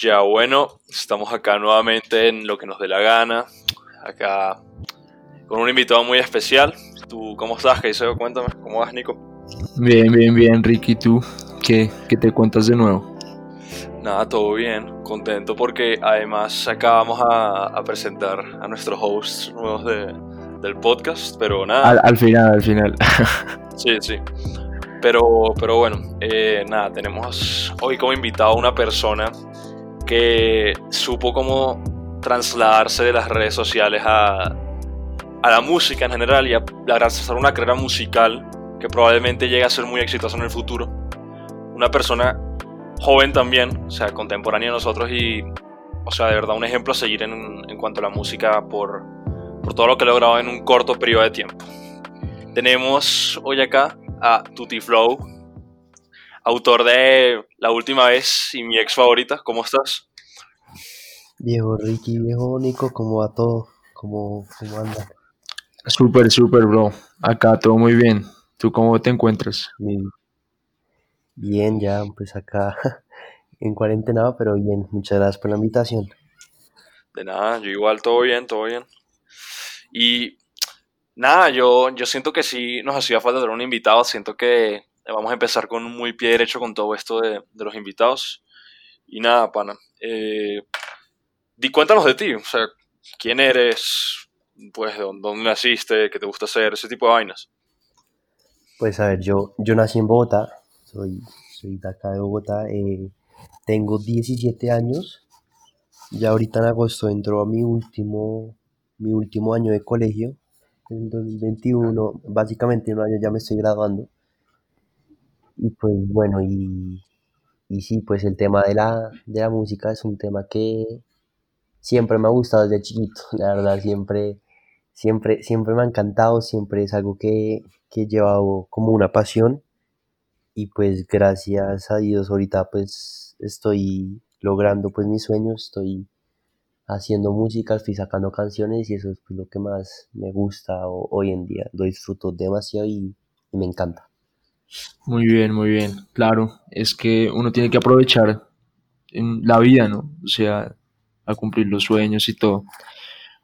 Ya bueno, estamos acá nuevamente en lo que nos dé la gana. Acá con un invitado muy especial. ¿Tú cómo estás, Keiseo? Cuéntame, ¿cómo vas, Nico? Bien, bien, bien, Ricky. ¿Tú qué, qué te cuentas de nuevo? Nada, todo bien. Contento porque además acabamos a, a presentar a nuestros hosts nuevos de, del podcast, pero nada. Al, al final, al final. Sí, sí. Pero, pero bueno, eh, nada, tenemos hoy como invitado a una persona que supo cómo trasladarse de las redes sociales a, a la música en general y a, realizar una carrera musical que probablemente llegue a ser muy exitosa en el futuro. Una persona joven también, o sea, contemporánea a nosotros y, o sea, de verdad un ejemplo a seguir en, en cuanto a la música por, por todo lo que he logrado en un corto periodo de tiempo. Tenemos hoy acá a Tutti Flow, autor de La Última Vez y mi ex favorita. ¿Cómo estás? Viejo Ricky, viejo Nico, ¿cómo va todo? ¿Cómo, cómo anda? Súper, súper, bro. Acá todo muy bien. ¿Tú cómo te encuentras? Bien, bien, ya, pues acá en cuarentena, pero bien. Muchas gracias por la invitación. De nada, yo igual, todo bien, todo bien. Y nada, yo, yo siento que sí nos hacía falta tener un invitado. Siento que vamos a empezar con un muy pie derecho con todo esto de, los invitados. Y nada, pana. Eh, di cuéntanos de ti, o sea, quién eres, pues, de dónde, naciste, qué te gusta hacer, ese tipo de vainas. Pues a ver, yo, yo nací en Bogotá, soy, soy de acá de Bogotá, eh, tengo 17 años, ya ahorita en agosto entro a mi último, mi último año de colegio, en 2021, básicamente en un año ya me estoy graduando. Y pues bueno, y, y sí, pues el tema de la, de la música es un tema que siempre me ha gustado desde chiquito, la verdad, siempre, siempre, siempre me ha encantado, siempre es algo que, que he llevado como una pasión y pues gracias a Dios ahorita pues estoy logrando pues mis sueños, estoy haciendo música, estoy sacando canciones y eso es pues, lo que más me gusta ho- hoy en día, lo disfruto demasiado y me encanta. Muy bien, muy bien. Claro, es que uno tiene que aprovechar en la vida, ¿no? O sea, a cumplir los sueños y todo.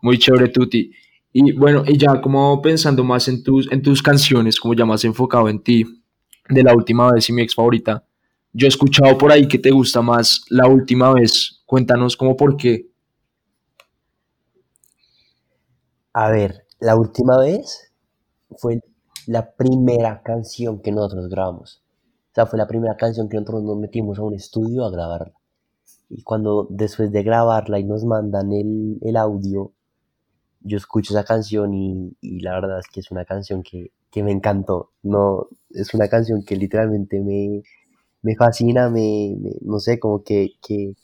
Muy chévere, Tuti. Y bueno, y ya como pensando más en tus, en tus canciones, como ya más enfocado en ti, de la última vez y mi ex favorita, yo he escuchado por ahí que te gusta más la última vez. Cuéntanos cómo por qué. A ver, la última vez fue la primera canción que nosotros grabamos. O sea, fue la primera canción que nosotros nos metimos a un estudio a grabarla. Y cuando después de grabarla y nos mandan el, el audio, yo escucho esa canción y, la verdad es que es una canción que, que me encantó. No, es una canción que literalmente me, me fascina, me- no sé, como que, que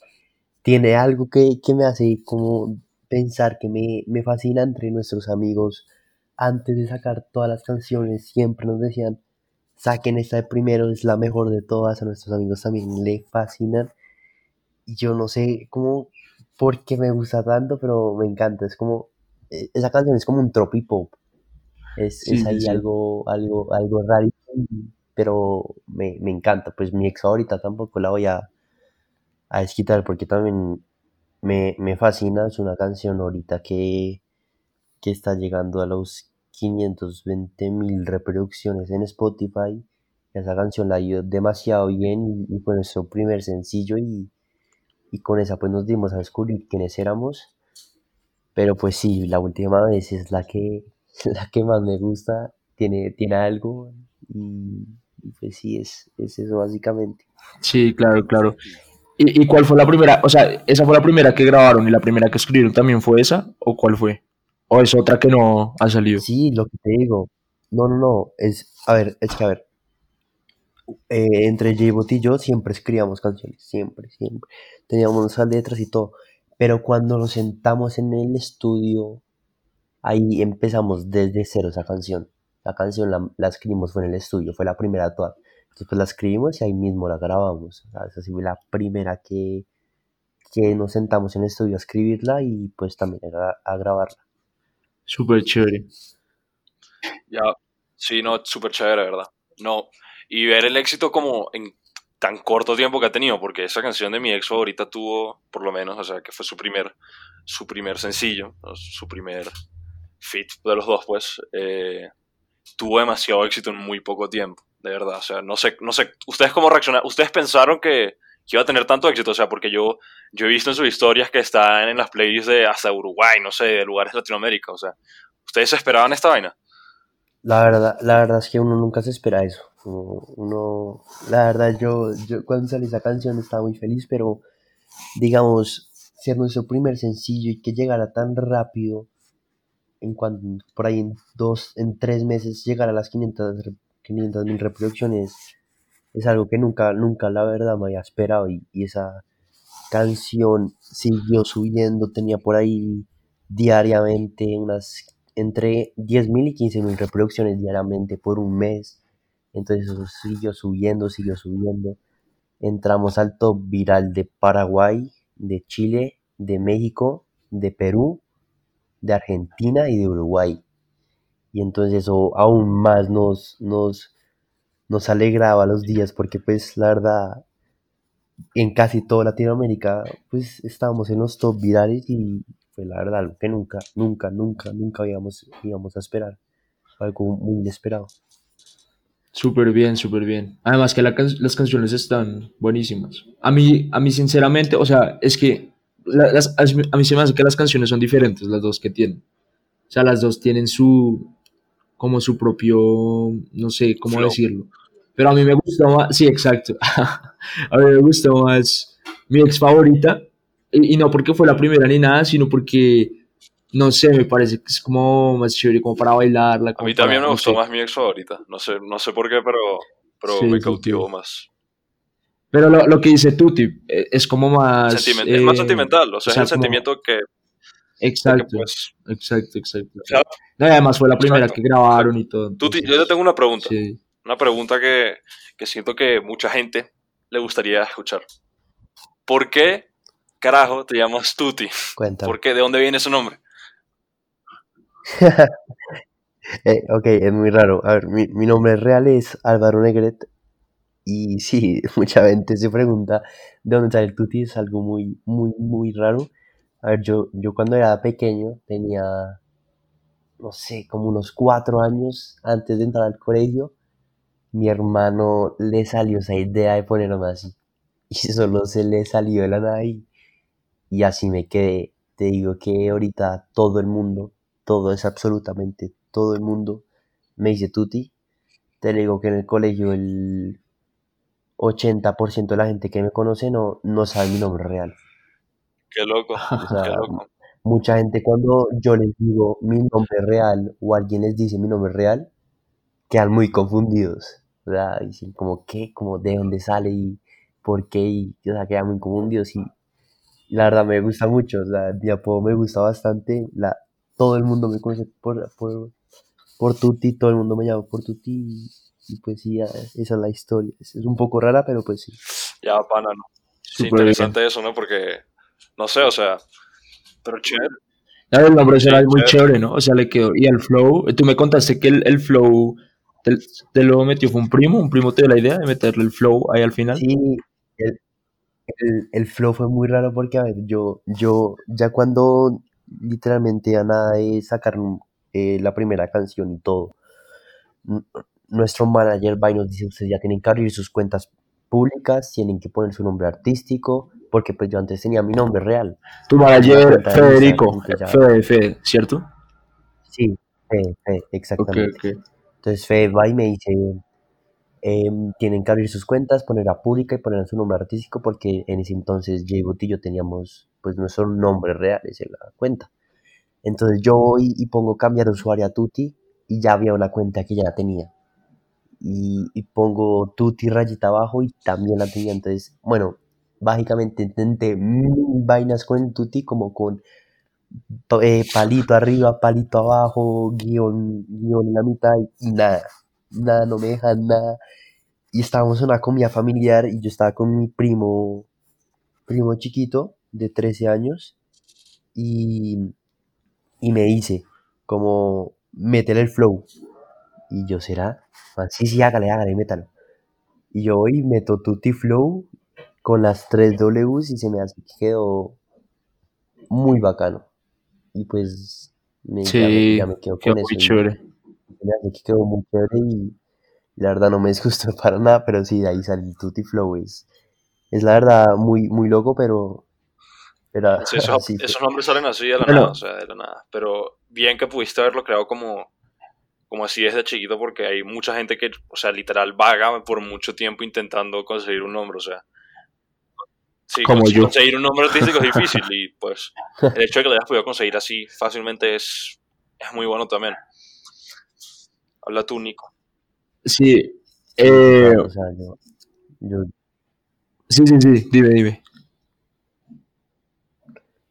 tiene algo que, que me hace como pensar que me, me fascina entre nuestros amigos. Antes de sacar todas las canciones, siempre nos decían, saquen esta de primero, es la mejor de todas. A nuestros amigos también le fascinan. Y yo no sé cómo, por qué me gusta tanto, pero me encanta. Es como, eh, esa canción es como un tropipop. Es, Sí, es ahí sí. algo, algo, algo raro, pero me, me encanta. Pues mi ex ahorita tampoco la voy a, a desquitar porque también me, me fascina. Es una canción ahorita que, que está llegando a los 520 mil reproducciones en Spotify. Esa canción la ido demasiado bien y, fue nuestro primer sencillo y, y con esa pues nos dimos a descubrir quiénes éramos. Pero pues sí, la última vez es la que, la que más me gusta, tiene, tiene algo y, y pues sí, es, es eso básicamente. Sí, claro, claro. ¿Y, y cuál fue la primera? O sea, ¿esa fue la primera que grabaron y la primera que escribieron también fue esa? ¿O cuál fue? ¿O es otra que no ha salido? Sí, lo que te digo. No, no, no. Es, a ver, es que a ver. eh, entre J-Bot y yo siempre escribíamos canciones, siempre, siempre. Teníamos nuestras letras y todo. Pero cuando nos sentamos en el estudio, ahí empezamos desde cero esa canción. La canción la, la escribimos fue en el estudio, fue la primera de todas. Después la escribimos y ahí mismo la grabamos. O sea, esa sí fue la primera que, que nos sentamos en el estudio a escribirla y pues también a, a grabarla. Súper chévere. Ya, sí, no, súper chévere, ¿verdad? No, y ver el éxito como en tan corto tiempo que ha tenido, porque esa canción de mi ex favorita tuvo, por lo menos, o sea, que fue su primer, su primer sencillo, su primer fit de los dos, pues, eh, tuvo demasiado éxito en muy poco tiempo, de verdad. O sea, no sé, no sé, ustedes cómo reaccionaron, ustedes pensaron que, iba a tener tanto éxito, o sea, porque yo, yo he visto en sus historias que están en las playlists de hasta Uruguay, no sé, de lugares de Latinoamérica, o sea, ¿ustedes esperaban esta vaina? La verdad, la verdad es que uno nunca se espera eso. Uno, la verdad, yo, yo cuando salió esa canción estaba muy feliz, pero digamos, ser nuestro primer sencillo y que llegara tan rápido, en cuanto por ahí en dos, en tres meses llegar a las 500 mil reproducciones, es algo que nunca, nunca la verdad me había esperado y, y esa canción siguió subiendo, tenía por ahí diariamente unas entre 10.000 y 15.000 reproducciones diariamente por un mes. Entonces eso siguió subiendo, siguió subiendo. Entramos al top viral de Paraguay, de Chile, de México, de Perú, de Argentina y de Uruguay. Y entonces eso aún más nos, nos, nos alegraba los días porque pues la verdad en casi toda Latinoamérica pues estábamos en los top virales y fue la verdad algo que nunca, nunca, nunca, nunca íbamos, íbamos a esperar. Algo muy inesperado. Súper bien, súper bien. Además que las canciones están buenísimas. A mí, a mí sinceramente, o sea, es que a mí se me hace que las canciones son diferentes, las dos que tienen. O sea, las dos tienen su, como su propio, no sé cómo decirlo. Pero a mí me gustó más, sí, exacto. a mí me gustó más mi ex favorita, y, no porque fue la primera ni nada, sino porque, no sé, me parece que es como más chévere, como para bailarla. a mí también me gustó más mi ex favorita. No sé, no sé por qué, pero, pero me cautivó más. Pero lo, lo, que dice Tuti eh, es como más... es más eh, sentimental, o sea, es el sentimiento que... Exacto, pues, exacto, exacto. además fue la primera que grabaron y todo. Tuti, yo te tengo una pregunta. Una pregunta que, que siento que mucha gente le gustaría escuchar. ¿Por qué carajo te llamas Tuti? Cuéntame. ¿Por qué? ¿De dónde viene su nombre? eh, ok, es muy raro. A ver, mi, mi, nombre real es Álvaro Negret. Y sí, mucha gente se pregunta de dónde sale el Tuti. Es algo muy, muy, muy raro. A ver, yo, yo cuando era pequeño tenía, no sé, como unos cuatro años antes de entrar al colegio. Mi hermano le salió esa idea de ponerme así. Y solo se le salió de la nada y y así me quedé. Te digo que ahorita todo el mundo, todo es absolutamente todo el mundo me dice Tuti. Te digo que en el colegio el 80% de la gente que me conoce no, no sabe mi nombre real. Qué loco, qué loco. Mucha gente cuando yo les digo mi nombre real o alguien les dice mi nombre real, quedan muy confundidos. ¿Verdad? Dicen como qué, como de dónde sale y por qué, y o sea, quedan muy confundidos y la verdad me gusta mucho, o sea, mi apodo me gusta bastante, la, todo el mundo me conoce por, por, por Tuti, todo el mundo me llama por Tuti y, pues sí, esa es la historia. Es, un poco rara, pero pues sí. Ya, pana, ¿no? Sí, interesante eso, ¿no? Porque, no sé, o sea, pero chévere. el nombre será muy chévere, ¿no? O sea, le quedó. Y el flow, tú me contaste que el, el flow te, te, lo metió, fue un primo, un primo te dio la idea de meterle el flow ahí al final. Sí, el, el, flow fue muy raro porque, a ver, yo, yo ya cuando literalmente a nada de sacar eh, la primera canción y todo, nuestro manager va y nos dice, ustedes ya tienen que abrir sus cuentas públicas, tienen que poner su nombre artístico, porque pues yo antes tenía mi nombre real. Tu manager Federico, Fede, Fede, ¿cierto? Sí, Fede, Fede, exactamente. Entonces Fede va y me dice, Em, tienen que abrir sus cuentas, poner a pública y poner su nombre artístico porque en ese entonces Jay y yo teníamos pues nuestros nombres reales en la cuenta. Entonces yo voy y pongo cambiar usuario a Tuti y ya había una cuenta que ya la tenía. Y, pongo Tuti rayita abajo y también la tenía. Entonces, bueno, básicamente intenté mil vainas con Tuti como con eh, palito arriba, palito abajo, guion, guion en la mitad y nada nada, no me dejan nada. Y estábamos en una comida familiar y yo estaba con mi primo, primo chiquito de 13 años y, y me dice como, métele el flow. Y yo, ¿será? sí, sí, hágale, hágale, métalo. Y yo hoy meto Tutti Flow con las tres Ws y se me hace que quedó muy bacano. Y pues me, ya, me, Sí, ya me quedo quedó con muy eso. Y chévere. que quedó muy chévere y la verdad no me disgustó para nada, pero sí, de ahí sale el Tutti Flow. Es, es la verdad muy, muy loco, pero, pero Sí, esos, así esos nombres salen así de la Bueno. nada, o sea, de la nada. Pero bien que pudiste haberlo creado como, como así desde chiquito, porque hay mucha gente que, o sea, literal vaga por mucho tiempo intentando conseguir un nombre, o sea. Sí, Como yo. conseguir un nombre artístico es difícil y pues el hecho de que lo hayas podido conseguir así fácilmente es, es muy bueno también. Habla tú, Nico. Sí, Sí, eh, o sea, yo, yo, sí, sí, sí, dime, dime.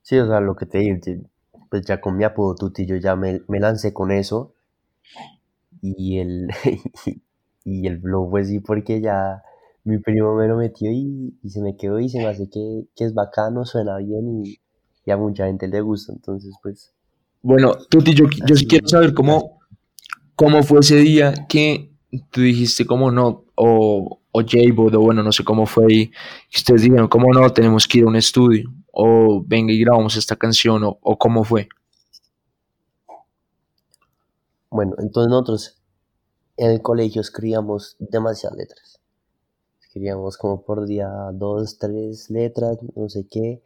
sí, o sea, lo que te digo, pues ya con mi apodo Tutti, yo ya me, me lancé con eso y el, y el flow fue sí porque ya mi primo me lo metió y, y se me quedó y se me hace que, que es bacano, suena bien y, y a mucha gente le gusta, entonces pues Bueno, Tuti, yo, yo sí quiero saber cómo, cómo fue ese día que tú dijiste cómo no, o, o J-Bot, o bueno, no sé cómo fue ahí, que ustedes dijeron cómo no, tenemos que ir a un estudio, o venga y grabamos esta canción, o, o cómo fue. Bueno, entonces nosotros en el colegio escribíamos demasiadas letras. Escribíamos como por día dos, tres letras, no sé qué.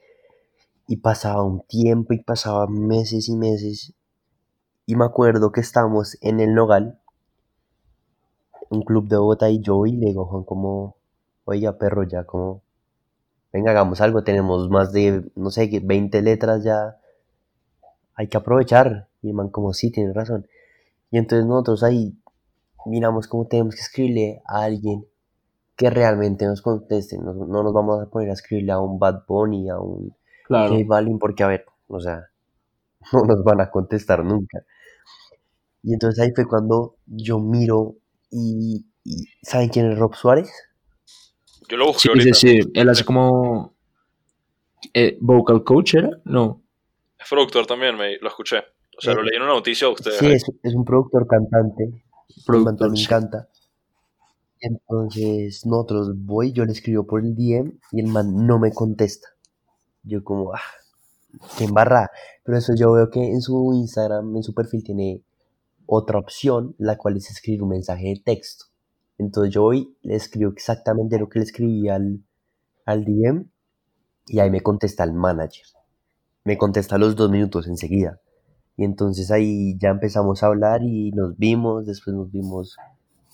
Y pasaba un tiempo y pasaba meses y meses. Y me acuerdo que estábamos en el Nogal, un club de Bogotá, y yo y le digo Juan como, oiga perro, ya como, venga, hagamos algo, tenemos más de, no sé, qué, 20 letras ya, hay que aprovechar. Y el man como, sí, tiene razón. Y entonces nosotros ahí miramos cómo tenemos que escribirle a alguien que realmente nos conteste. No, no nos vamos a poner a escribirle a un Bad Bunny, a un Claro. J Balvin, porque a ver, o sea, no nos van a contestar nunca. Y entonces ahí fue cuando yo miro y, y ¿saben quién es Rob Suárez? Yo lo busqué Sí, ahorita. sí, sí, él hace como eh, vocal coach, ¿era? No. Es productor también, me, lo escuché. O sea, Eh, lo leí en una noticia de ustedes. Sí, es, es un productor cantante. Productor, también sí. Entonces nosotros voy, yo le escribo por el DM y el man no me contesta. Yo como, ah, qué embarrada. Pero eso yo veo que en su Instagram, en su perfil tiene otra opción, la cual es escribir un mensaje de texto. Entonces yo voy, le escribo exactamente lo que le escribí al, al DM y ahí me contesta el manager. Me contesta a los dos minutos enseguida. Y entonces ahí ya empezamos a hablar y nos vimos, después nos vimos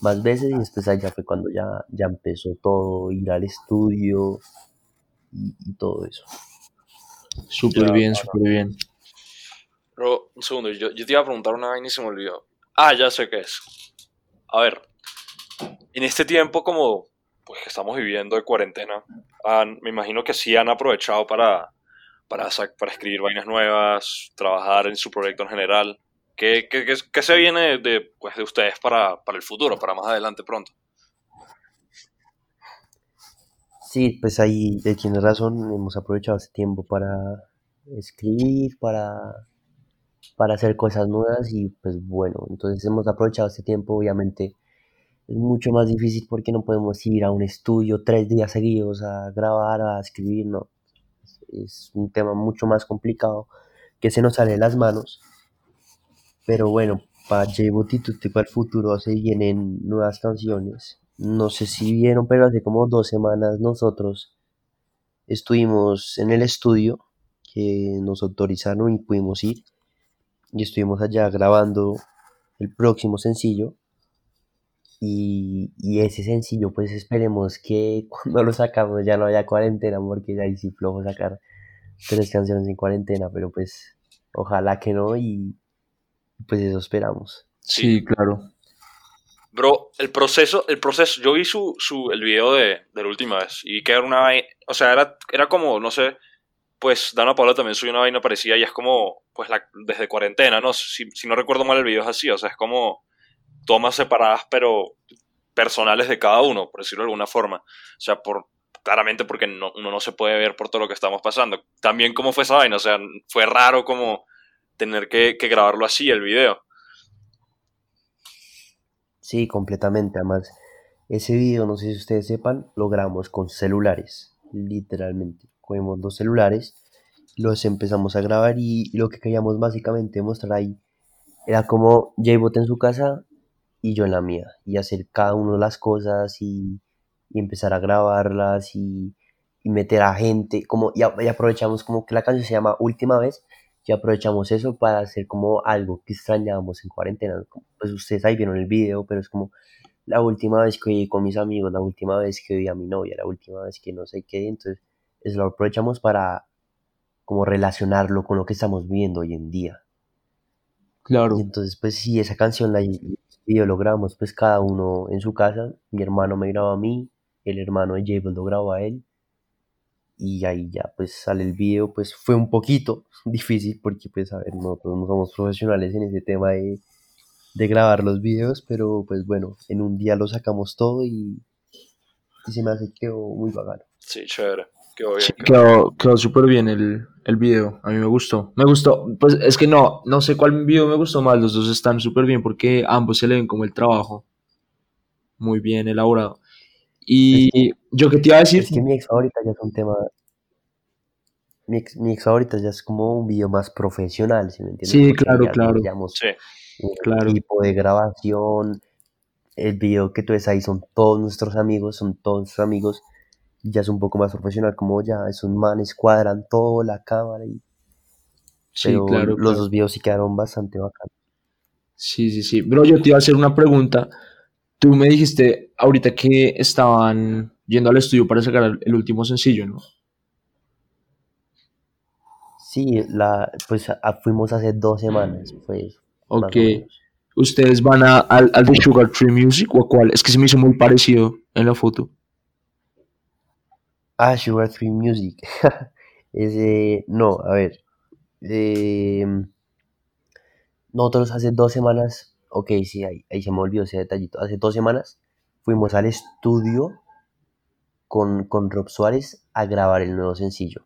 más veces y después ya fue cuando ya, ya empezó todo, ir al estudio y, y todo eso. Súper bien, súper bien. Pero, un segundo, yo, yo te iba a preguntar una vaina y se me olvidó. Ah, ya sé qué es. A ver, en este tiempo como pues que estamos viviendo de cuarentena, han- me imagino que sí han aprovechado para, para, para escribir vainas nuevas, trabajar en su proyecto en general. ¿Qué, qué, qué- qué se viene de, pues, de ustedes para, para el futuro, para más adelante pronto? Sí, pues ahí tienes razón, hemos aprovechado este tiempo para escribir, para, para hacer cosas nuevas y pues bueno, entonces hemos aprovechado este tiempo, obviamente es mucho más difícil porque no podemos ir a un estudio tres días seguidos a grabar, a escribir, no, es un tema mucho más complicado que se nos sale de las manos, pero bueno, para J Botito para el futuro se vienen nuevas canciones. No sé si vieron, pero hace como dos semanas nosotros estuvimos en el estudio que nos autorizaron y pudimos ir. Y estuvimos allá grabando el próximo sencillo. Y, y ese sencillo, pues esperemos que cuando lo sacamos ya no haya cuarentena, porque ya ahí sí flojo sacar tres canciones en cuarentena, pero pues ojalá que no y pues eso esperamos. Sí, claro. Bro, el proceso, el proceso, yo vi su, su, el video de, de la última vez y que era una vaina, o sea, era, era como, no sé, pues Dana Paula también subió una vaina parecida y es como, pues la, desde cuarentena, ¿no? Si, si no recuerdo mal el video es así, o sea, es como tomas separadas pero personales de cada uno, por decirlo de alguna forma. O sea, por, claramente porque no, uno no se puede ver por todo lo que estamos pasando. También cómo fue esa vaina, o sea, fue raro como tener que, grabarlo así, el video. Sí, completamente. Además, Ese video, no sé si ustedes sepan, lo grabamos con celulares, literalmente. Cogemos dos celulares, los empezamos a grabar y, lo que queríamos básicamente mostrar ahí era como J-Bot en su casa y yo en la mía, y hacer cada uno las cosas y, empezar a grabarlas y, meter a gente, como y, aprovechamos como que la canción se llama Última vez, y aprovechamos eso para hacer como algo que extrañábamos en cuarentena. Pues ustedes ahí vieron el video, pero es como la última vez que vi con mis amigos, la última vez que vi a mi novia, la última vez que no sé qué, entonces eso lo aprovechamos para como relacionarlo con lo que estamos viendo hoy en día. Claro. Y entonces pues sí, esa canción la video lo grabamos pues cada uno en su casa, mi hermano me grabó a mí, el hermano de Jable lo grabó a él, y ahí ya pues sale el video, pues fue un poquito difícil porque pues a ver, nosotros no somos profesionales en ese tema de, de grabar los videos, pero pues bueno, en un día lo sacamos todo y, y se me hace que quedó muy bacano. Sí, chévere. Quedó bien. Sí, quedó, quedó súper bien el, el video. A mí me gustó. Me gustó. Pues es que no, no sé cuál video me gustó más. Los dos están súper bien porque ambos se le ven como el trabajo. Muy bien elaborado. Y yo que te iba a decir. Es que mi ex favorita ya es un tema. Mi ex, mi ex favorita ya es como un video más profesional, ¿sí me entiendes? Sí, claro, claro. Sí. Un claro. tipo de grabación. El video que tú ves ahí son todos nuestros amigos, son todos nuestros amigos. Ya es un poco más profesional, como ya esos manes cuadran todo, la cámara y. Sí, claro. Los dos videos sí quedaron bastante bacanos. Sí, sí, sí. Bro, yo te iba a hacer una pregunta. Tú me dijiste ahorita que estaban yendo al estudio para sacar el último sencillo, ¿no? Sí, la, pues fuimos hace dos semanas, pues. Ok. ¿Ustedes van a, al, al, de Sugar Tree Music o a cuál? Es que se me hizo muy parecido en la foto. Ah, Sugar Tree Music. Ese, no, a ver. Eh, nosotros hace dos semanas ok, sí, ahí, se me olvidó ese detallito. Hace dos semanas fuimos al estudio con, Rob Suárez a grabar el nuevo sencillo.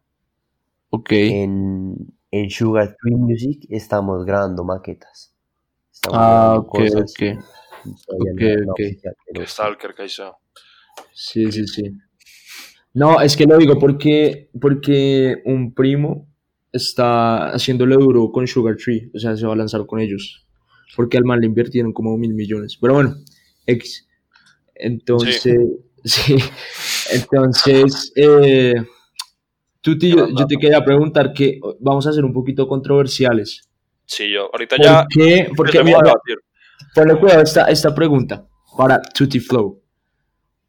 Ok. En, Sugar Tree Music estamos grabando maquetas. ah, ok, ok. Ok, ok. Que Stalker, Sí, sí, sí. No, es que lo digo porque, porque un primo está haciéndole duro con Sugar Tree, o sea, se va a lanzar con ellos porque al mal le invirtieron como mil millones. Pero bueno, X. Entonces, sí, entonces, eh, yo te quería preguntar que vamos a ser un poquito controversiales. Sí, yo ahorita ya. Qué? Porque mira, ponle cuidado esta, esta pregunta para Tutti Flow.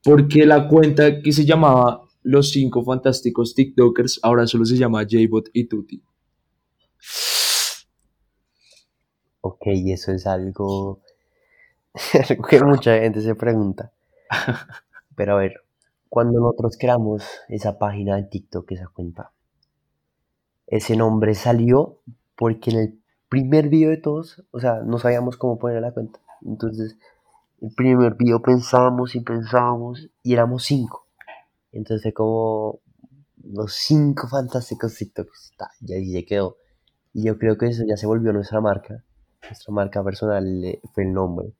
Porque la cuenta que se llamaba Los Cinco Fantásticos TikTokers ahora solo se llama Jbot y Tutti? Ok, eso es algo, que mucha gente se pregunta. Pero a ver, cuando nosotros creamos esa página de TikTok, esa cuenta, ese nombre salió porque en el primer video de todos, o sea, no sabíamos cómo poner la cuenta. Entonces, el primer video pensábamos y pensábamos y éramos cinco. Entonces como los cinco fantásticos TikToks. Y ahí se quedó. Y yo creo que eso ya se volvió nuestra marca nuestra marca personal eh, fue el nombre.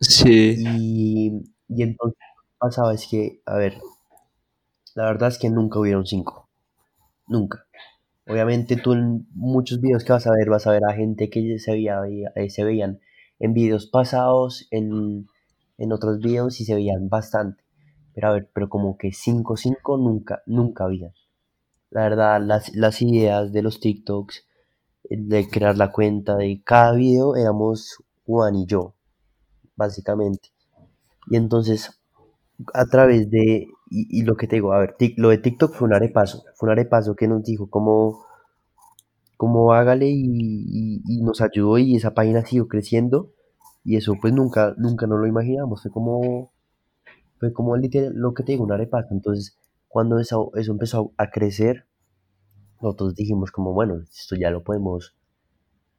Sí. Y, y entonces pasaba es que, a ver, la verdad es que nunca hubieron cinco. Nunca. Obviamente tú en muchos videos que vas a ver, vas a ver a gente que se, veía, eh, se veían en videos pasados, en, en otros videos y se veían bastante. Pero a ver, pero como que 5 cinco nunca, nunca había. La verdad, las, las ideas de los TikToks de crear la cuenta de cada video éramos Juan y yo, básicamente. Y entonces, a través de, y, lo que te digo, a ver, lo de TikTok fue un arepaso, fue un arepaso que nos dijo cómo, cómo hágale y, nos ayudó y esa página siguió creciendo y eso pues nunca, nunca nos lo imaginamos, fue como, fue como lo que te digo, un arepaso. Entonces, cuando eso empezó a crecer, nosotros dijimos como, bueno, esto ya lo podemos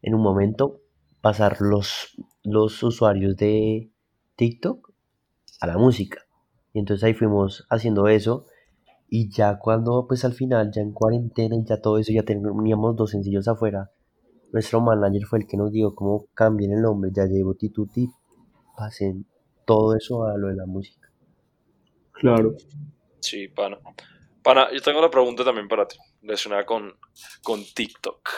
en un momento pasar los, los usuarios de TikTok a la música. Y entonces ahí fuimos haciendo eso. Y ya cuando, pues al final, ya en cuarentena y ya todo eso, ya teníamos dos sencillos afuera. Nuestro manager fue el que nos dijo cómo cambien el nombre, ya llevo Tituti, pasen todo eso a lo de la música. Claro. Sí, pana. Pana, yo tengo una pregunta también para ti, relacionada con, con TikTok.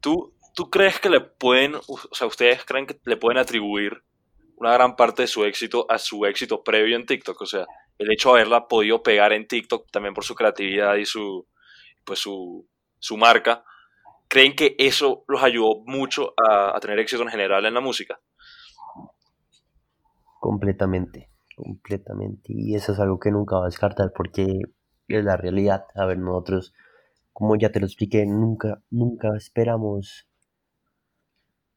¿Tú, ¿Tú crees que le pueden, o sea, ustedes creen que le pueden atribuir una gran parte de su éxito a su éxito previo en TikTok? O sea, el hecho de haberla podido pegar en TikTok también por su creatividad y su, pues su, su marca, ¿creen que eso los ayudó mucho a, a tener éxito en general en la música? Completamente, completamente. Y eso es algo que nunca va a descartar porque es la realidad. A ver, nosotros, como ya te lo expliqué, nunca, nunca esperamos.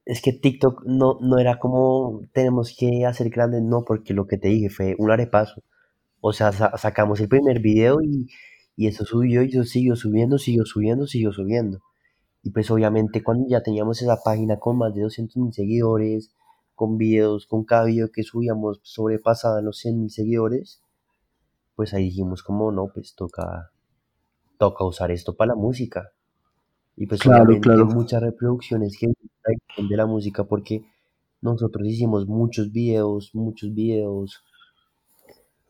Es que TikTok no, no era como tenemos que hacer grande, no, porque lo que te dije fue un arepaso. O sea, sa- sacamos el primer video y, y eso subió y eso siguió subiendo, siguió subiendo, siguió subiendo. Y pues obviamente cuando ya teníamos esa página con más de 200 mil seguidores, con videos, con cada video que subíamos sobrepasaban los 100 mil seguidores, pues ahí dijimos como no, pues toca, toca usar esto para la música. Y pues Claro, claro. muchas reproducciones que de la música porque nosotros hicimos muchos videos, muchos videos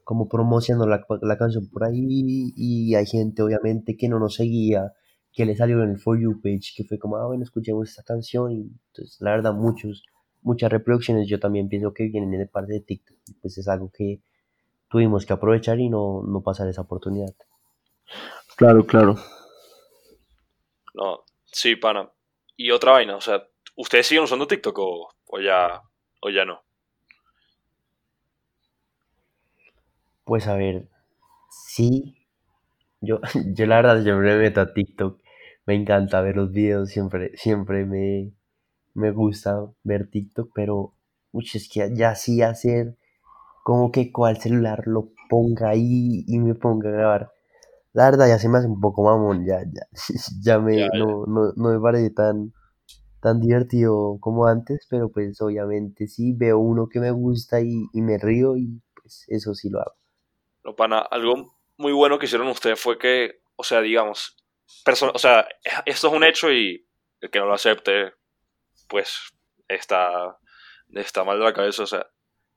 como promocionando la, la canción por ahí y hay gente obviamente que no nos seguía, que le salió en el For You page, que fue como, ah, bueno, escuchemos esta canción y entonces la verdad muchos, muchas reproducciones yo también pienso que vienen de parte de TikTok, pues es algo que tuvimos que aprovechar y no, no pasar esa oportunidad. Claro, claro. No, sí, pana. Y otra vaina, o sea, ¿ustedes siguen usando TikTok o, o ya, o ya no? Pues a ver, sí, yo, yo la verdad yo me meto a TikTok, me encanta ver los videos, siempre, siempre me, me gusta ver TikTok, pero uy, es que ya sí hacer como que cual celular lo ponga ahí y me ponga a grabar. La verdad ya se me hace un poco mamón, ya, ya, ya Ya, me, ya. no, no, no me parece tan, tan divertido como antes, pero pues obviamente sí veo uno que me gusta y, y me río y pues eso sí lo hago. No, pana, algo muy bueno que hicieron ustedes fue que, o sea, digamos, o sea, esto es un hecho y el que no lo acepte, pues está, está mal de la cabeza. O sea,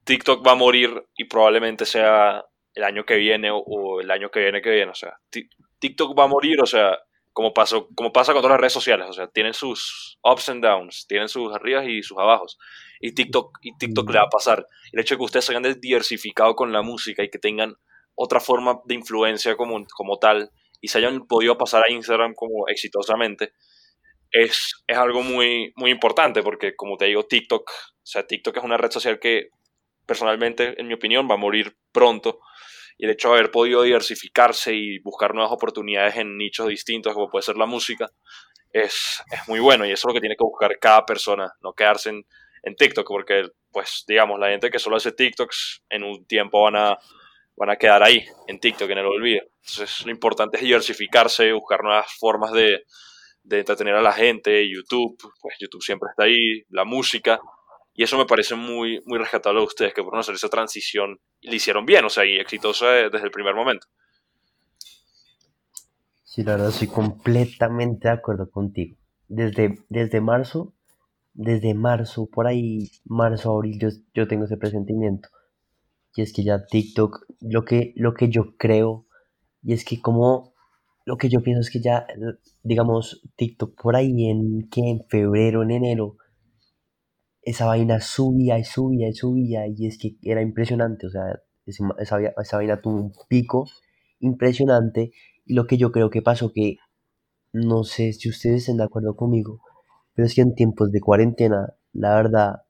TikTok va a morir y probablemente sea el año que viene o, el año que viene que viene. O sea, Ti- TikTok va a morir, o sea, como, pasó, como pasa con todas las redes sociales. O sea, tienen sus ups and downs, tienen sus arribas y sus abajos. Y TikTok, y TikTok le va a pasar. El hecho de que ustedes se hayan diversificado con la música y que tengan otra forma de influencia como, como tal y se hayan podido pasar a Instagram como exitosamente, es, es algo muy, muy importante porque, como te digo, TikTok, o sea, TikTok es una red social que personalmente, en mi opinión, va a morir pronto. Y el hecho de haber podido diversificarse y buscar nuevas oportunidades en nichos distintos, como puede ser la música, es, es muy bueno. Y eso es lo que tiene que buscar cada persona, no quedarse en, en TikTok, porque, pues, digamos, la gente que solo hace TikToks en un tiempo van a, van a quedar ahí, en TikTok, en el olvido. Entonces, lo importante es diversificarse, buscar nuevas formas de, de entretener a la gente, YouTube, pues YouTube siempre está ahí, la música, y eso me parece muy, muy rescatable de ustedes, que pudieron hacer esa transición lo hicieron bien, o sea, y exitosa de- desde el primer momento. Sí, la verdad estoy completamente de acuerdo contigo. Desde, desde marzo, desde marzo, por ahí, marzo, abril, yo, yo tengo ese presentimiento. Y es que ya TikTok, lo que, lo que yo creo, y es que como lo que yo pienso es que ya, eh, digamos, TikTok por ahí en que en febrero, en enero, esa vaina subía y subía y subía, y es que era impresionante, o sea, esa, esa vaina tuvo un pico impresionante, y lo que yo creo que pasó que, no sé si ustedes estén de acuerdo conmigo, pero es que en tiempos de cuarentena, la verdad,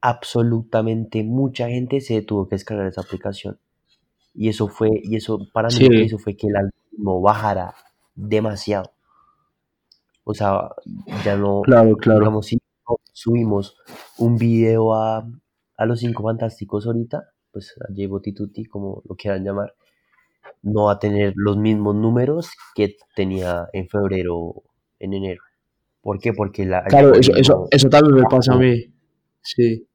absolutamente mucha gente se tuvo que descargar esa aplicación. Y eso fue, y eso para mí Sí, hizo fue que el algoritmo bajara demasiado. O sea, ya no, claro, claro. digamos, si no subimos un video a, a los cinco fantásticos ahorita, pues a J Tutti, como lo quieran llamar, no va a tener los mismos números que tenía en febrero, en enero. ¿Por qué? Porque la- Claro, eso, eso, eso también me pasa a mí. Sí,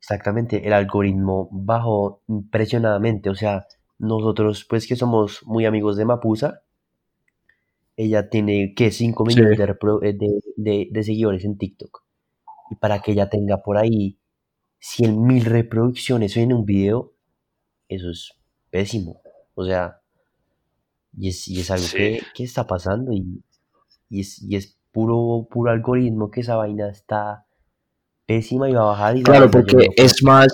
exactamente, el algoritmo bajó impresionadamente. O sea, nosotros, pues que somos muy amigos de Mapusa, ella tiene que 5 sí, millones de, eh, de, de- de seguidores en TikTok. Y para que ella tenga por ahí 100 mil reproducciones en un video, eso es pésimo. O sea, y es, y es algo Sí. que, que está pasando y, y es, y es puro, puro algoritmo que esa vaina está pésima y va a bajar y Claro, porque es más,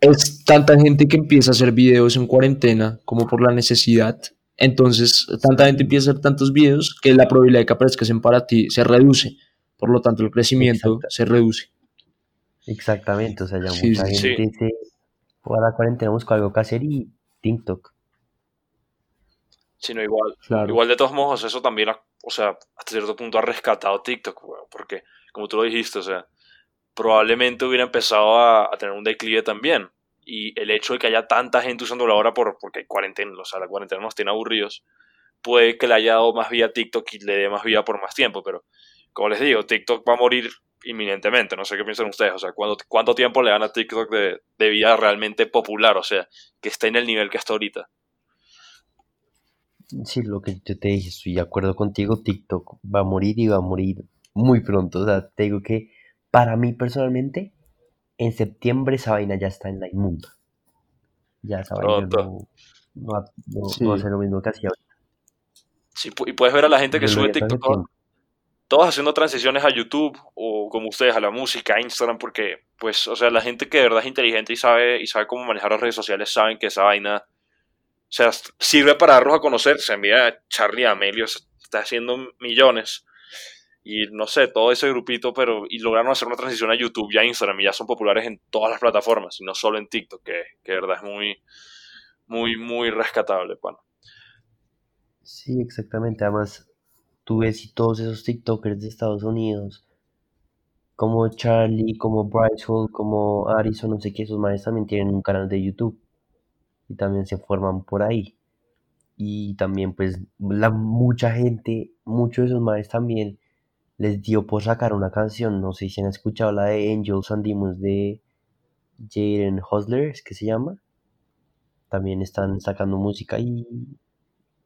es tanta gente que empieza a hacer videos en cuarentena como por la necesidad. Entonces, tanta gente empieza a hacer tantos videos que la probabilidad de que aparezcan para ti se reduce. Por lo tanto, el crecimiento se reduce. Exactamente, o sea, ya Sí, mucha sí, sí. gente se fue a la cuarentena, buscó algo que hacer y TikTok. Sino igual. Claro. Igual de todos modos, eso también, ha- o sea, hasta cierto punto ha rescatado TikTok, weón, porque, como tú lo dijiste, o sea, probablemente hubiera empezado a, a tener un declive también. Y el hecho de que haya tanta gente usándolo ahora por, porque hay cuarentena, o sea, la cuarentena nos tiene aburridos, puede que le haya dado más vida a TikTok y le dé más vida por más tiempo, pero como les digo, TikTok va a morir inminentemente, no sé qué piensan ustedes, o sea, ¿cuánto, cuánto tiempo le dan a TikTok de, de vida realmente popular, o sea, que esté en el nivel que está ahorita? Sí, lo que yo te dije, estoy de acuerdo contigo, TikTok va a morir y va a morir muy pronto. O sea, te digo que para mí personalmente, en septiembre esa vaina ya está en la inmunda. Ya esa vaina Pronto. no, no va, no- Sí. no va a ser lo mismo que hacía ahorita. Sí, y puedes ver a la gente que sube TikTok, todos, haciendo transiciones a YouTube o como ustedes a la música, a Instagram, porque, pues, o sea, la gente que de verdad es inteligente y sabe, y sabe cómo manejar las redes sociales saben que esa vaina, o sea, sirve para darlos a conocer. Se envía a Charlie Amelio, está haciendo millones. Y no sé, todo ese grupito, pero. Y lograron hacer una transición a YouTube y a Instagram y ya son populares en todas las plataformas, y no solo en TikTok, que, que de verdad es muy, muy, muy rescatable, pana. Sí, exactamente. Además, tú ves y todos esos TikTokers de Estados Unidos, como Charlie, como Bryce Hall, como Arison, no sé qué, esos manes también tienen un canal de YouTube y también se forman por ahí. Y también, pues, la, mucha gente, muchos de esos manes también les dio por sacar una canción. No sé si han escuchado la de Angels and Demons de Jaden Hosler, es que se llama. También están sacando música y,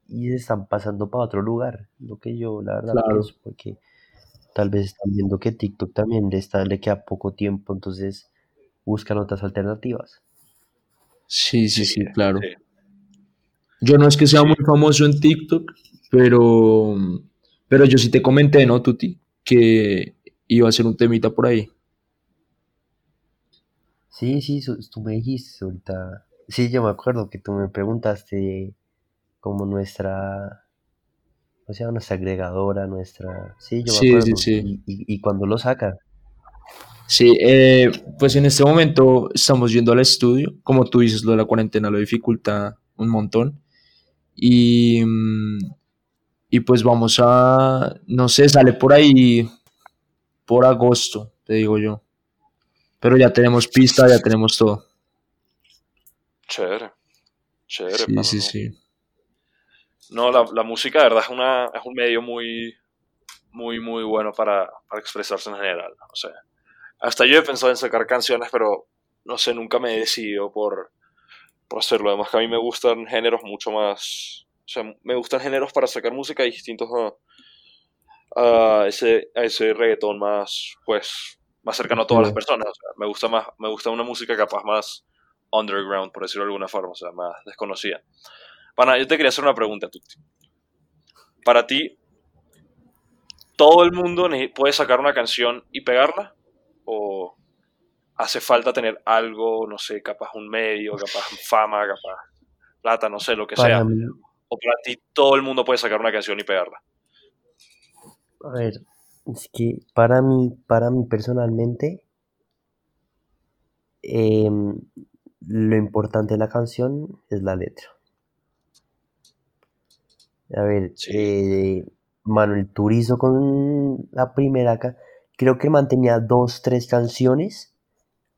y se están pasando para otro lugar. Lo que yo, la verdad, Claro. pienso, porque tal vez están viendo que TikTok también le, está, le queda poco tiempo, entonces buscan otras alternativas. Sí, sí, sí, Sí, claro. sí. Yo no es que sea muy famoso en TikTok, pero, pero yo sí te comenté, ¿no, Tuti? Que iba a ser un temita por ahí. Sí, sí, tú me dijiste ahorita. Sí, yo me acuerdo que tú me preguntaste como nuestra, o sea, nuestra agregadora, nuestra... Sí, yo me Sí, sí, acuerdo. sí. Y, y, y cuando lo sacan. Sí, eh, pues en este momento estamos yendo al estudio. Como tú dices, lo de la cuarentena lo dificulta un montón. Y, mm, y pues vamos a, no sé, sale por ahí por agosto, te digo yo. Pero ya tenemos pista, ya tenemos todo. Chévere. Chévere, Sí, sí, sí. No, la, la música de verdad es, una, es un medio muy, muy, muy bueno para, para expresarse en general. O sea, hasta yo he pensado en sacar canciones, pero no sé, nunca me he decidido por, por hacerlo. Además que a mí me gustan géneros mucho más... O sea, me gustan géneros para sacar música distintos a, a ese, a ese reggaetón más, pues, más cercano a todas las personas. O sea, me gusta más, me gusta una música capaz más underground, por decirlo de alguna forma, o sea, más desconocida. Pana, yo te quería hacer una pregunta, Tuti. Para ti, ¿todo el mundo puede sacar una canción y pegarla? ¿O hace falta tener algo, no sé, capaz un medio, capaz fama, capaz plata, no sé, lo que sea? Mí, ¿O para ti todo el mundo puede sacar una canción y pegarla? a ver, es que para mí, para mí personalmente, em, lo importante de la canción es la letra. A ver, Sí. eh, Manuel Turizo con la primera, ca- creo que mantenía dos, tres canciones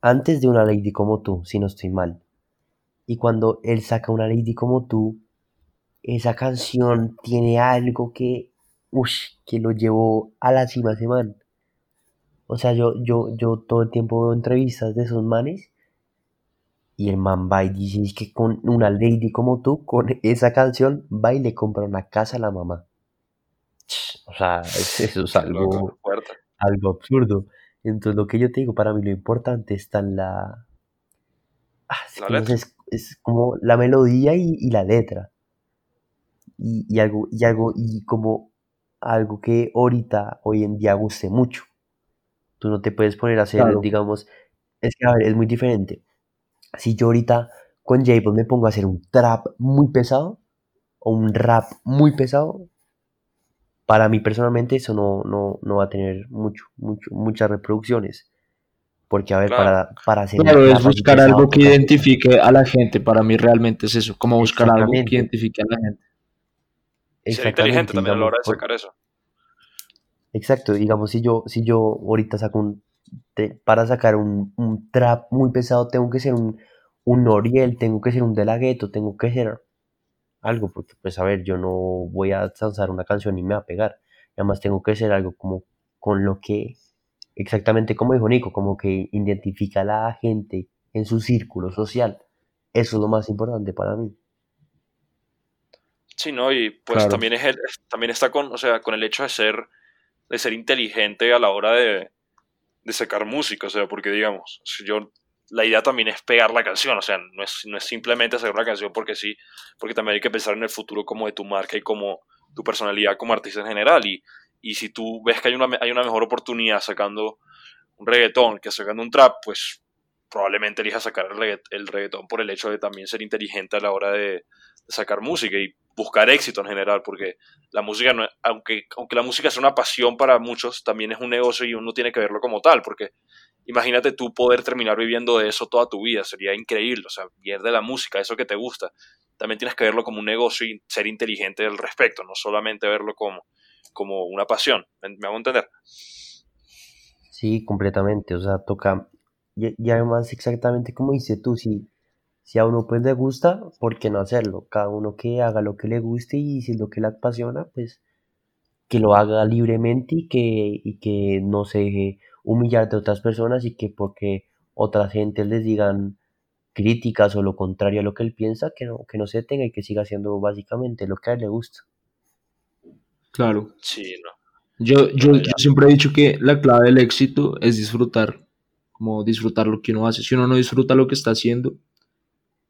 antes de una Lady como tú, si no estoy mal. Y cuando él saca una Lady como tú, esa canción tiene algo que, ush, que lo llevó a la cima ese man. O sea, yo, yo, yo todo el tiempo veo entrevistas de esos manes y el man va y dice que con una lady como tú, con esa canción, va y le compra una casa a la mamá. O sea, es- eso es algo, algo absurdo. Entonces lo que yo te digo, para mí lo importante está en la... Ah, es, La letra. es, es como la melodía y, y la letra. Y, y algo, y algo, y como algo que ahorita, hoy en día, guste mucho. Tú no te puedes poner a hacer, Claro, digamos, es que a ver, es muy diferente. Si yo ahorita con J-Pop me pongo a hacer un trap muy pesado o un rap muy pesado, para mí personalmente eso no, no, no va a tener mucho, mucho, muchas reproducciones. Porque, a ver, Claro. para, para hacer claro, es buscar pesado, algo que identifique a la gente. Para mí realmente es eso, como buscar algo que identifique a la gente. Ser inteligente también a la hora de sacar eso. Exacto, digamos, si yo, si yo ahorita saco un, te- para sacar un, un trap muy pesado, tengo que ser un, un Noriel, tengo que ser un De La Ghetto, tengo que ser algo, porque pues a ver, yo no voy a lanzar una canción y me va a pegar, además tengo que ser algo como con lo que, exactamente como dijo Nico, como que identifica a la gente en su círculo social, eso es lo más importante para mí. Sí, ¿no? Y pues Claro. también es el, es- también está con, o sea, con el hecho de ser, de ser inteligente a la hora de, de sacar música, o sea, porque digamos, si yo, la idea también es pegar la canción, o sea, no es, no es simplemente hacer una canción porque sí, porque también hay que pensar en el futuro como de tu marca y como tu personalidad como artista en general, y, y si tú ves que hay una, hay una mejor oportunidad sacando un reggaetón que sacando un trap, pues probablemente elijas sacar el reggaetón por el hecho de también ser inteligente a la hora de, de sacar música. Y buscar éxito en general, porque la música, no aunque, aunque la música es una pasión para muchos, también es un negocio y uno tiene que verlo como tal, porque imagínate tú poder terminar viviendo de eso toda tu vida, sería increíble, o sea, vivir de la música, eso que te gusta, también tienes que verlo como un negocio y ser inteligente al respecto, no solamente verlo como, como una pasión, ¿me, hago entender? Sí, completamente, o sea, toca, y, además exactamente como dices tú, si, si a uno pues le gusta, ¿por qué no hacerlo? Cada uno que haga lo que le guste y si es lo que le apasiona, pues que lo haga libremente y que, y que no se deje humillar de otras personas y que porque otras gentes les digan críticas o lo contrario a lo que él piensa, que no, que no se tenga y que siga haciendo básicamente lo que a él le gusta. Claro. Sí, no. Yo, yo, yo siempre he dicho que la clave del éxito es disfrutar, como disfrutar lo que uno hace. Si uno no disfruta lo que está haciendo,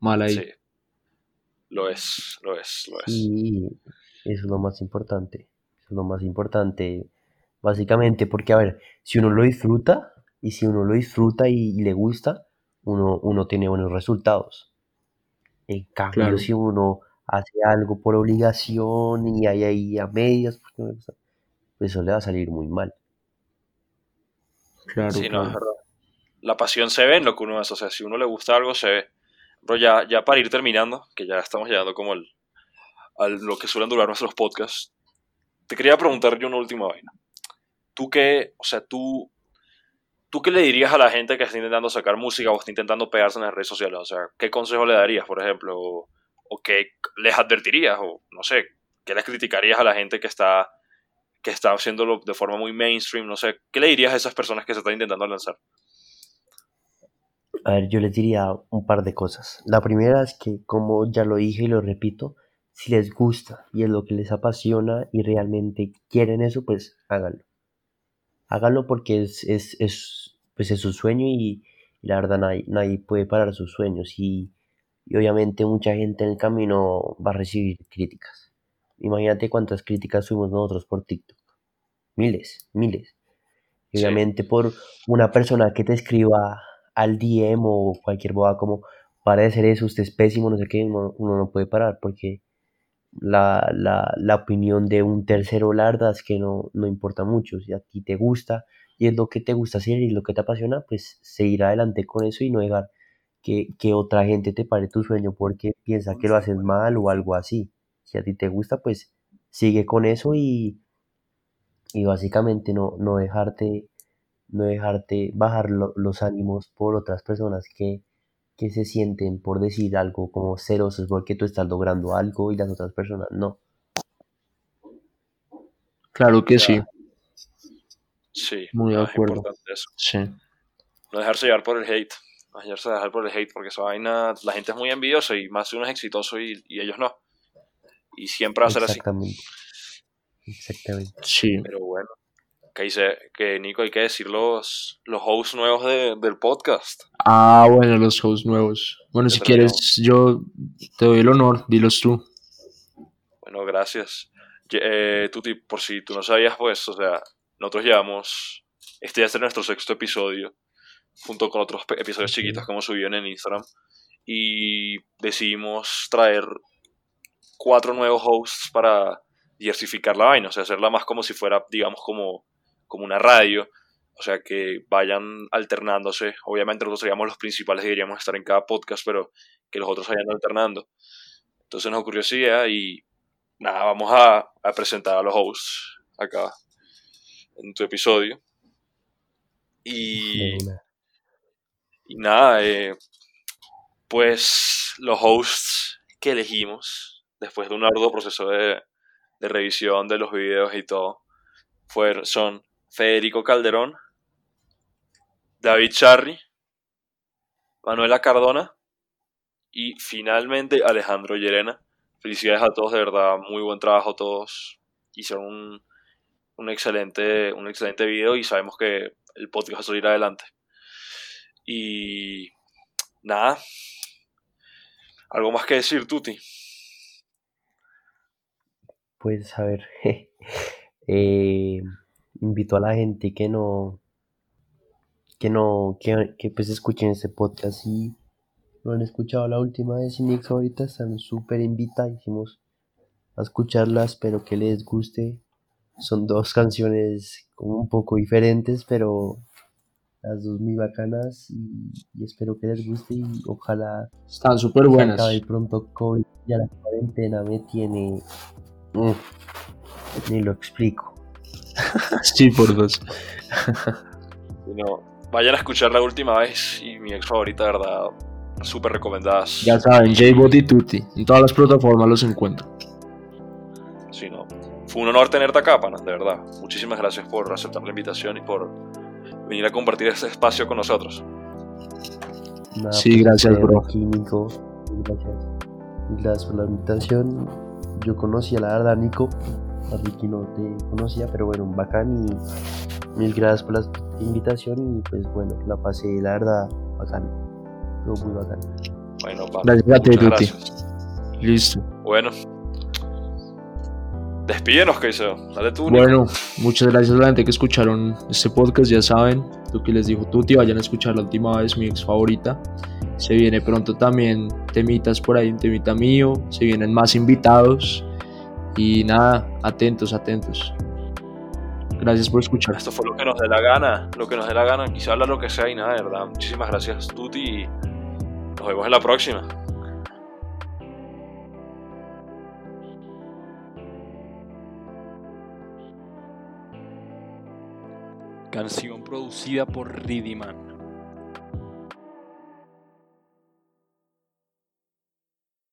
mal ahí. Sí. Lo es, lo es, lo es. Y eso es lo más importante. Eso es lo más importante, básicamente, porque a ver, si uno lo disfruta, y si uno lo disfruta y, y le gusta, uno, uno tiene buenos resultados. En cambio, Claro. si uno hace algo por obligación y hay ahí a medias, gusta, pues eso le va a salir muy mal. Claro, Sí. La pasión se ve en lo que uno hace, o sea, si uno le gusta algo, se ve. Pero ya, ya para ir terminando, que ya estamos llegando como al, a lo que suelen durar nuestros podcasts, te quería preguntar yo una última vaina. ¿Tú qué, o sea, tú, tú qué le dirías a la gente que está intentando sacar música o está intentando pegarse en las redes sociales? O sea, ¿qué consejo le darías, por ejemplo? O, o qué les advertirías? O no sé, ¿qué les criticarías a la gente que está, que está haciéndolo de forma muy mainstream? No sé, ¿qué le dirías a esas personas que se están intentando lanzar? A ver, yo les diría un par de cosas. La primera es que, como ya lo dije y lo repito, si les gusta y es lo que les apasiona y realmente quieren eso, pues háganlo. Háganlo porque es, es, es, pues es su sueño y, y la verdad nadie, nadie puede parar sus sueños y, y obviamente mucha gente en el camino va a recibir críticas. Imagínate cuántas críticas tuvimos nosotros por TikTok. Miles, miles. Y Sí. obviamente por una persona que te escriba al DM o cualquier boda como para de hacer eso, usted es pésimo, no sé qué, uno, uno no puede parar porque la, la, la opinión de un tercero, la verdad es que no, no importa mucho. Si a ti te gusta y es lo que te gusta hacer y lo que te apasiona, pues seguir adelante con eso y no dejar que, que otra gente te pare tu sueño porque piensa que lo haces mal o algo así. Si a ti te gusta, pues sigue con eso y, y básicamente no, no dejarte no dejarte bajar lo- los ánimos por otras personas que, que se sienten por decir algo como celosos porque tú estás logrando algo y las otras personas no. Claro que Ya. sí. Sí, Muy de no, es acuerdo. importante eso. Sí. No dejarse llevar por el hate. No dejarse dejar por el hate, porque esa vaina, la gente es muy envidiosa y más si uno es exitoso y, y ellos no. Y siempre va a ser así. Exactamente. Exactamente. Sí. Pero bueno, que, dice, que Nico, hay que decir los, los hosts nuevos de- del podcast. Ah, bueno, los hosts nuevos. Bueno, si quieres, yo te doy el honor, dilos tú. Bueno, gracias. Eh, Tuti, por si tú no sabías, pues, o sea, nosotros llevamos, este ya es nuestro sexto episodio, junto con otros episodios chiquitos que hemos subido en el Instagram, y decidimos traer cuatro nuevos hosts para diversificar la vaina, o sea, hacerla más como si fuera, digamos, como, como una radio, o sea, que vayan alternándose. Obviamente nosotros seríamos los principales y deberíamos estar en cada podcast, pero que los otros vayan alternando. Entonces nos ocurrió idea y nada, vamos a, a presentar a los hosts acá en tu episodio. Y nada, eh, pues los hosts que elegimos después de un arduo proceso de, de revisión de los videos y todo fueron, son Federico Calderón, David Charri, Manuela Cardona y finalmente Alejandro Llerena. Felicidades a todos, de verdad, muy buen trabajo todos. Hicieron un, excelente, un excelente video y sabemos que el podcast va a salir adelante. Y nada. ¿Algo más que decir, Tuti? Pues a ver, eh, invito a la gente que no, que no, que, que pues escuchen este podcast y lo han escuchado la última vez y Nix ahorita están súper invitadísimos a escucharla, espero que les guste. Son dos canciones como un poco diferentes, pero las dos muy bacanas y, y espero que les guste y ojalá Están súper buenas. acabe pronto COVID. Ya la cuarentena me tiene... mm, ni lo explico. Sí, por dos. No, vayan a escuchar la última vez y mi ex favorita, de verdad, súper recomendadas. Ya saben, J-Bot y Tutti. En todas las plataformas los encuentran. Si no, fue un honor tenerte acá, pana, de verdad. Muchísimas gracias por aceptar la invitación y por venir a compartir este espacio con nosotros. Nada, Sí, pues, gracias, bro. Nico. Gracias. Gracias por la invitación. Yo conocía la verdad a Nico. A Ricky no te conocía, pero bueno, bacán y mil gracias por la invitación y pues bueno, la pasé la verdad bacán. Todo muy bacán. Bueno, pana, Gracias a ti, muchas Tuti. gracias. Listo. Bueno. Despídenos, Keiseo. Dale tú. Bueno, muchas gracias a la gente que escucharon este podcast. Ya saben, lo que les dijo Tuti, vayan a escuchar la última vez, mi ex favorita. Se viene pronto también temitas por ahí, un temita mío. Se vienen más invitados. Y nada, atentos, atentos. Gracias por escuchar. Esto fue lo que nos dé la gana. Lo que nos dé la gana. Quizá hablar lo que sea y nada, de verdad. Muchísimas gracias, Tuti. Y nos vemos en la próxima. Canción producida por Ridiman.